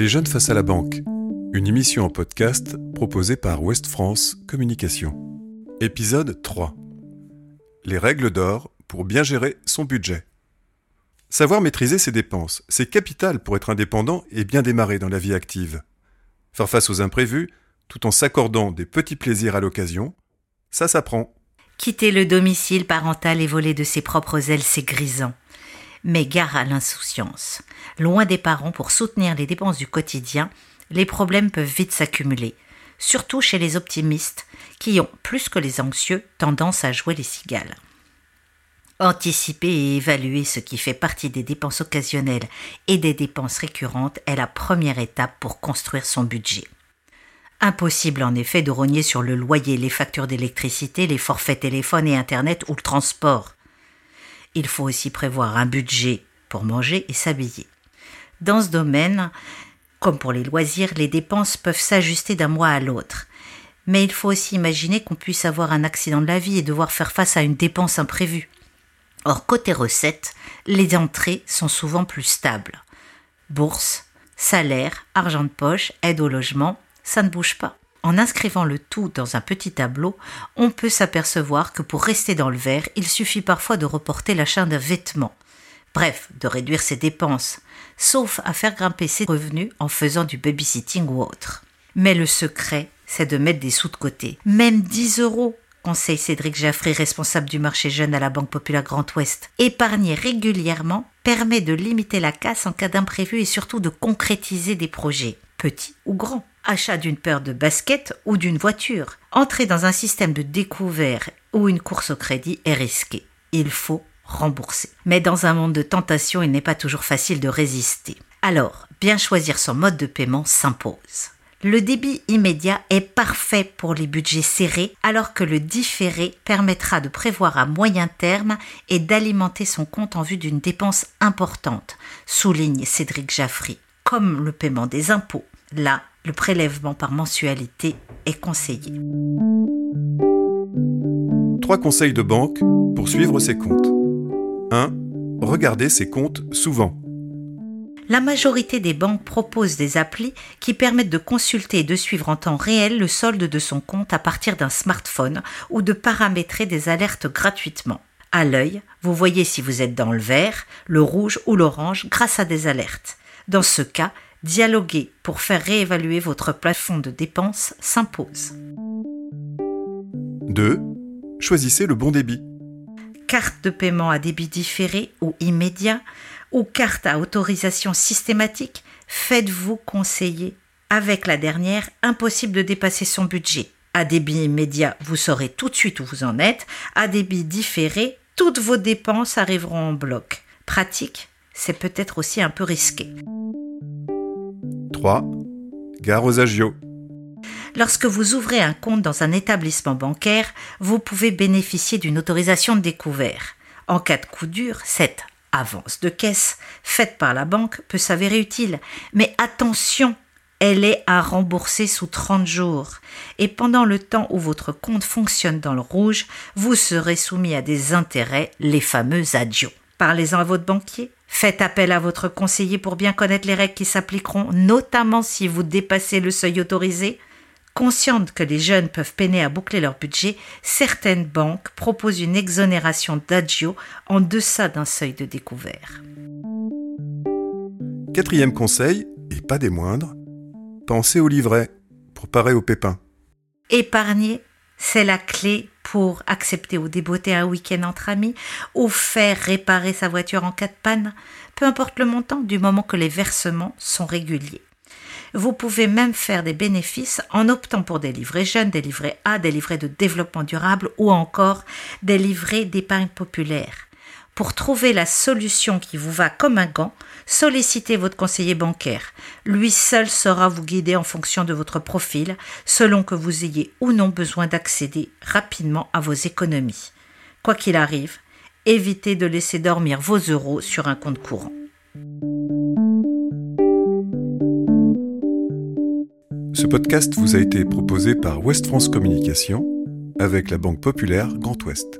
Les jeunes face à la banque, une émission en podcast proposée par West France Communication. Épisode 3. Les règles d'or pour bien gérer son budget. Savoir maîtriser ses dépenses, c'est capital pour être indépendant et bien démarrer dans la vie active. Faire face aux imprévus, tout en s'accordant des petits plaisirs à l'occasion, ça s'apprend. Quitter le domicile parental et voler de ses propres ailes, c'est grisant. Mais gare à l'insouciance. Loin des parents pour soutenir les dépenses du quotidien, les problèmes peuvent vite s'accumuler, surtout chez les optimistes, qui ont, plus que les anxieux, tendance à jouer les cigales. Anticiper et évaluer ce qui fait partie des dépenses occasionnelles et des dépenses récurrentes est la première étape pour construire son budget. Impossible en effet de rogner sur le loyer, les factures d'électricité, les forfaits téléphone et Internet ou le transport il faut aussi prévoir un budget pour manger et s'habiller. Dans ce domaine, comme pour les loisirs, les dépenses peuvent s'ajuster d'un mois à l'autre. Mais il faut aussi imaginer qu'on puisse avoir un accident de la vie et devoir faire face à une dépense imprévue. Or, côté recettes, les entrées sont souvent plus stables. Bourse, salaire, argent de poche, aide au logement, ça ne bouge pas. En inscrivant le tout dans un petit tableau, on peut s'apercevoir que pour rester dans le vert, il suffit parfois de reporter l'achat d'un vêtement. Bref, de réduire ses dépenses, sauf à faire grimper ses revenus en faisant du babysitting ou autre. Mais le secret, c'est de mettre des sous de côté. Même 10 euros, conseille Cédric Jaffré, responsable du marché jeune à la Banque Populaire Grand Ouest. Épargner régulièrement permet de limiter la casse en cas d'imprévu et surtout de concrétiser des projets, petits ou grands achat d'une paire de baskets ou d'une voiture. Entrer dans un système de découvert ou une course au crédit est risqué. Il faut rembourser. Mais dans un monde de tentation, il n'est pas toujours facile de résister. Alors, bien choisir son mode de paiement s'impose. Le débit immédiat est parfait pour les budgets serrés, alors que le différé permettra de prévoir à moyen terme et d'alimenter son compte en vue d'une dépense importante, souligne Cédric Jaffry, comme le paiement des impôts. Là, le prélèvement par mensualité est conseillé. Trois conseils de banque pour suivre ses comptes. 1. Regardez ses comptes souvent. La majorité des banques proposent des applis qui permettent de consulter et de suivre en temps réel le solde de son compte à partir d'un smartphone ou de paramétrer des alertes gratuitement. À l'œil, vous voyez si vous êtes dans le vert, le rouge ou l'orange grâce à des alertes. Dans ce cas, Dialoguer pour faire réévaluer votre plafond de dépenses s'impose. 2. Choisissez le bon débit. Carte de paiement à débit différé ou immédiat ou carte à autorisation systématique, faites-vous conseiller. Avec la dernière, impossible de dépasser son budget. À débit immédiat, vous saurez tout de suite où vous en êtes. À débit différé, toutes vos dépenses arriveront en bloc. Pratique, c'est peut-être aussi un peu risqué. 3. Gare aux agios. Lorsque vous ouvrez un compte dans un établissement bancaire, vous pouvez bénéficier d'une autorisation de découvert. En cas de coup dur, cette avance de caisse faite par la banque peut s'avérer utile. Mais attention, elle est à rembourser sous 30 jours. Et pendant le temps où votre compte fonctionne dans le rouge, vous serez soumis à des intérêts, les fameux adios. Parlez-en à votre banquier. Faites appel à votre conseiller pour bien connaître les règles qui s'appliqueront, notamment si vous dépassez le seuil autorisé. Consciente que les jeunes peuvent peiner à boucler leur budget, certaines banques proposent une exonération d'agio en deçà d'un seuil de découvert. Quatrième conseil, et pas des moindres, pensez au livret pour parer aux pépins. Épargner, c'est la clé pour accepter ou déboîter un week-end entre amis ou faire réparer sa voiture en cas de panne, peu importe le montant du moment que les versements sont réguliers. Vous pouvez même faire des bénéfices en optant pour des livrets jeunes, des livrets A, des livrets de développement durable ou encore des livrets d'épargne populaire. Pour trouver la solution qui vous va comme un gant, sollicitez votre conseiller bancaire. Lui seul saura vous guider en fonction de votre profil, selon que vous ayez ou non besoin d'accéder rapidement à vos économies. Quoi qu'il arrive, évitez de laisser dormir vos euros sur un compte courant. Ce podcast vous a été proposé par West France Communication avec la Banque Populaire Grand Ouest.